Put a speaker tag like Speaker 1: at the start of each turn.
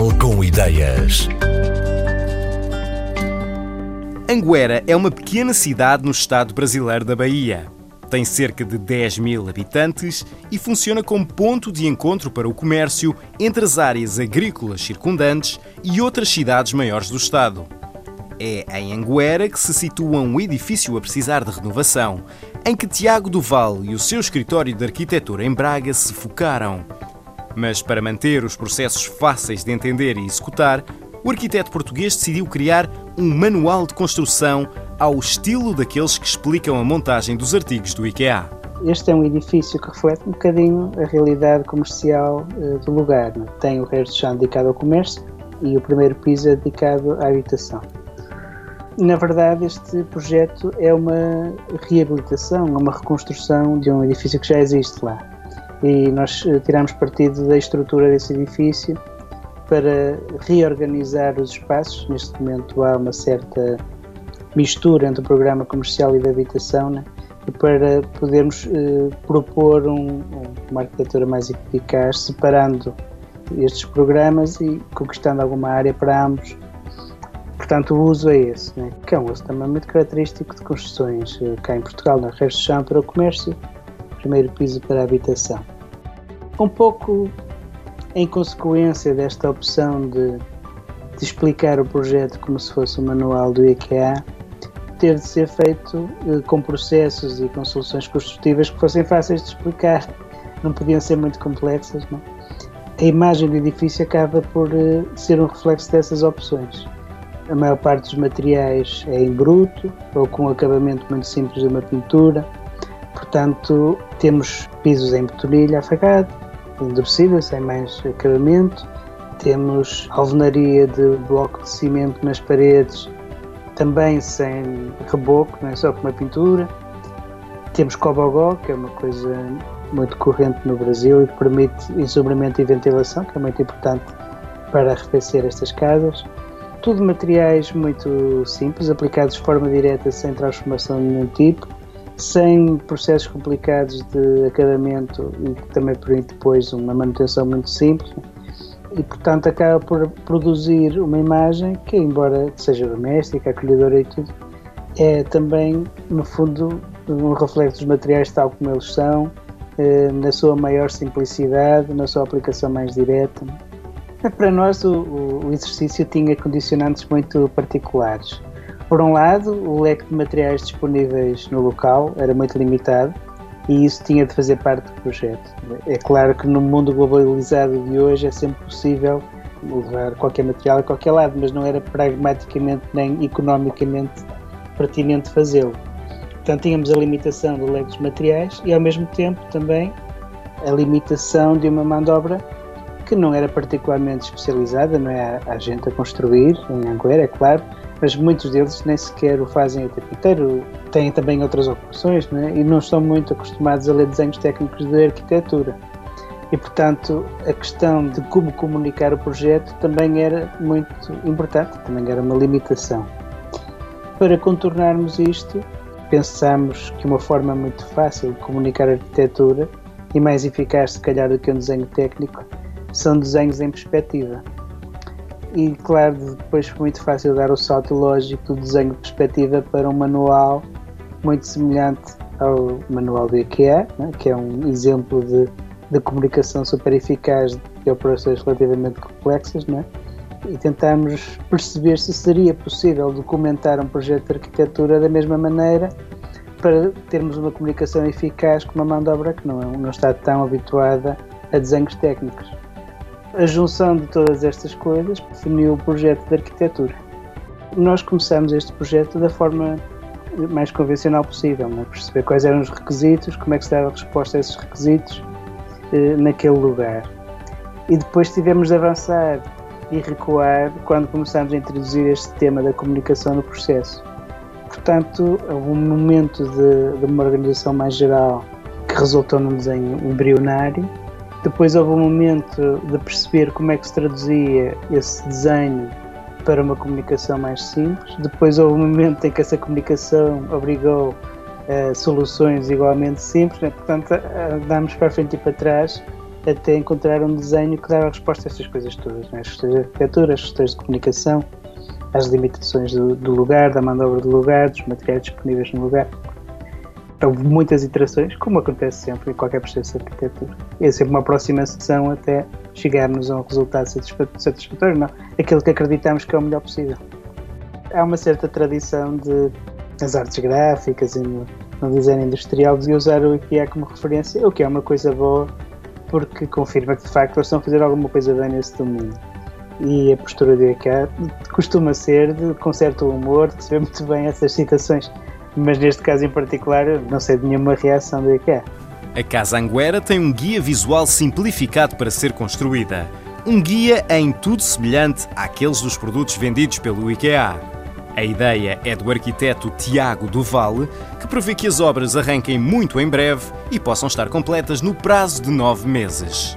Speaker 1: Portugal com ideias.
Speaker 2: Anguera é uma pequena cidade no estado brasileiro da Bahia. Tem cerca de 10 mil habitantes e funciona como ponto de encontro para o comércio entre as áreas agrícolas circundantes e outras cidades maiores do estado. É em Anguera que se situa um edifício a precisar de renovação, em que Tiago Duval e o seu escritório de arquitetura em Braga se focaram. Mas para manter os processos fáceis de entender e executar, o arquiteto português decidiu criar um manual de construção ao estilo daqueles que explicam a montagem dos artigos do IKEA.
Speaker 3: Este é um edifício que reflete um bocadinho a realidade comercial uh, do lugar. Tem o resto do chão dedicado ao comércio e o primeiro piso é dedicado à habitação. Na verdade, este projeto é uma reabilitação, uma reconstrução de um edifício que já existe lá. E nós eh, tiramos partido da estrutura desse edifício para reorganizar os espaços. Neste momento há uma certa mistura entre o programa comercial e da habitação, né? e para podermos eh, propor um, uma arquitetura mais eficaz, separando estes programas e conquistando alguma área para ambos Portanto, o uso é esse, né? que é um uso também muito característico de construções eh, cá em Portugal, na de chão para o comércio, primeiro piso para a habitação. Um pouco em consequência desta opção de, de explicar o projeto como se fosse um manual do IKEA, ter de ser feito eh, com processos e com soluções construtivas que fossem fáceis de explicar, não podiam ser muito complexas. Não? É? A imagem do edifício acaba por eh, ser um reflexo dessas opções. A maior parte dos materiais é em bruto ou com acabamento muito simples de uma pintura. Portanto, temos pisos em betonilha afagado, endurecido, sem mais acabamento. Temos alvenaria de bloco de cimento nas paredes, também sem reboco, não é só com uma pintura. Temos cobogó, que é uma coisa muito corrente no Brasil e que permite ensombramento e ventilação, que é muito importante para arrefecer estas casas tudo materiais muito simples, aplicados de forma direta, sem transformação de nenhum tipo, sem processos complicados de acabamento e também permite depois uma manutenção muito simples. E, portanto, acaba por produzir uma imagem que, embora seja doméstica, acolhedora e tudo, é também, no fundo, um reflexo dos materiais tal como eles são, eh, na sua maior simplicidade, na sua aplicação mais direta. Para nós, o, o, exercício tinha condicionantes muito particulares. Por um lado, o leque de materiais disponíveis no local era muito limitado e isso tinha de fazer parte do projeto. É claro que no mundo globalizado de hoje é sempre possível levar qualquer material a qualquer lado, mas não era pragmaticamente nem economicamente pertinente fazê-lo. Portanto, tínhamos a limitação do leque dos materiais e, ao mesmo tempo, também a limitação de uma mão de obra que não era particularmente especializada, não é a gente a construir em Anguera, é claro, mas muitos deles nem sequer o fazem o tempo inteiro, têm também outras ocupações é? e não estão muito acostumados a ler desenhos técnicos de arquitetura. E, portanto, a questão de como comunicar o projeto também era muito importante, também era uma limitação. Para contornarmos isto, pensamos que uma forma muito fácil de comunicar a arquitetura e mais eficaz, se calhar, do que um desenho técnico, são desenhos em perspectiva. E claro, depois foi muito fácil dar o salto lógico do desenho de perspectiva para um manual muito semelhante ao manual do IKEA, né, que é um exemplo de, de comunicação super eficaz de operações relativamente complexas, né, e tentamos perceber se seria possível documentar um projeto de arquitetura da mesma maneira para termos uma comunicação eficaz com uma mão de obra que não, não está tão habituada a desenhos técnicos. A junção de todas estas coisas definiu o projeto de arquitetura. Nós começamos este projeto da forma mais convencional possível, né? perceber quais eram os requisitos, como é que se dava a resposta a esses requisitos eh, naquele lugar. E depois tivemos de avançar e recuar quando começámos a introduzir este tema da comunicação no processo. Portanto, houve um momento de, de uma organização mais geral que resultou num desenho embrionário depois houve um momento de perceber como é que se traduzia esse desenho para uma comunicação mais simples. Depois houve um momento em que essa comunicação obrigou a soluções igualmente simples, né? portanto andámos para frente e para trás até encontrar um desenho que dava resposta a estas coisas todas, né? as questões de arquitetura, as questões de comunicação, as limitações do, do lugar, da mão de obra do lugar, dos materiais disponíveis no lugar. Houve muitas iterações, como acontece sempre em qualquer processo de arquitetura. É sempre uma aproximação até chegarmos a um resultado satisfatório, não, aquilo que acreditamos que é o melhor possível. Há uma certa tradição de as artes gráficas e no, no design industrial de usar o IKEA como referência, o que é uma coisa boa porque confirma que de facto eles estão a fazer alguma coisa bem nesse domínio. E a postura do IKEA costuma ser de, com certo humor, vê muito bem essas citações, mas neste caso em particular não sei de nenhuma reação do IKEA.
Speaker 2: A Casa Anguera tem um guia visual simplificado para ser construída. Um guia em tudo semelhante àqueles dos produtos vendidos pelo IKEA. A ideia é do arquiteto Tiago Duval, que prevê que as obras arranquem muito em breve e possam estar completas no prazo de nove meses.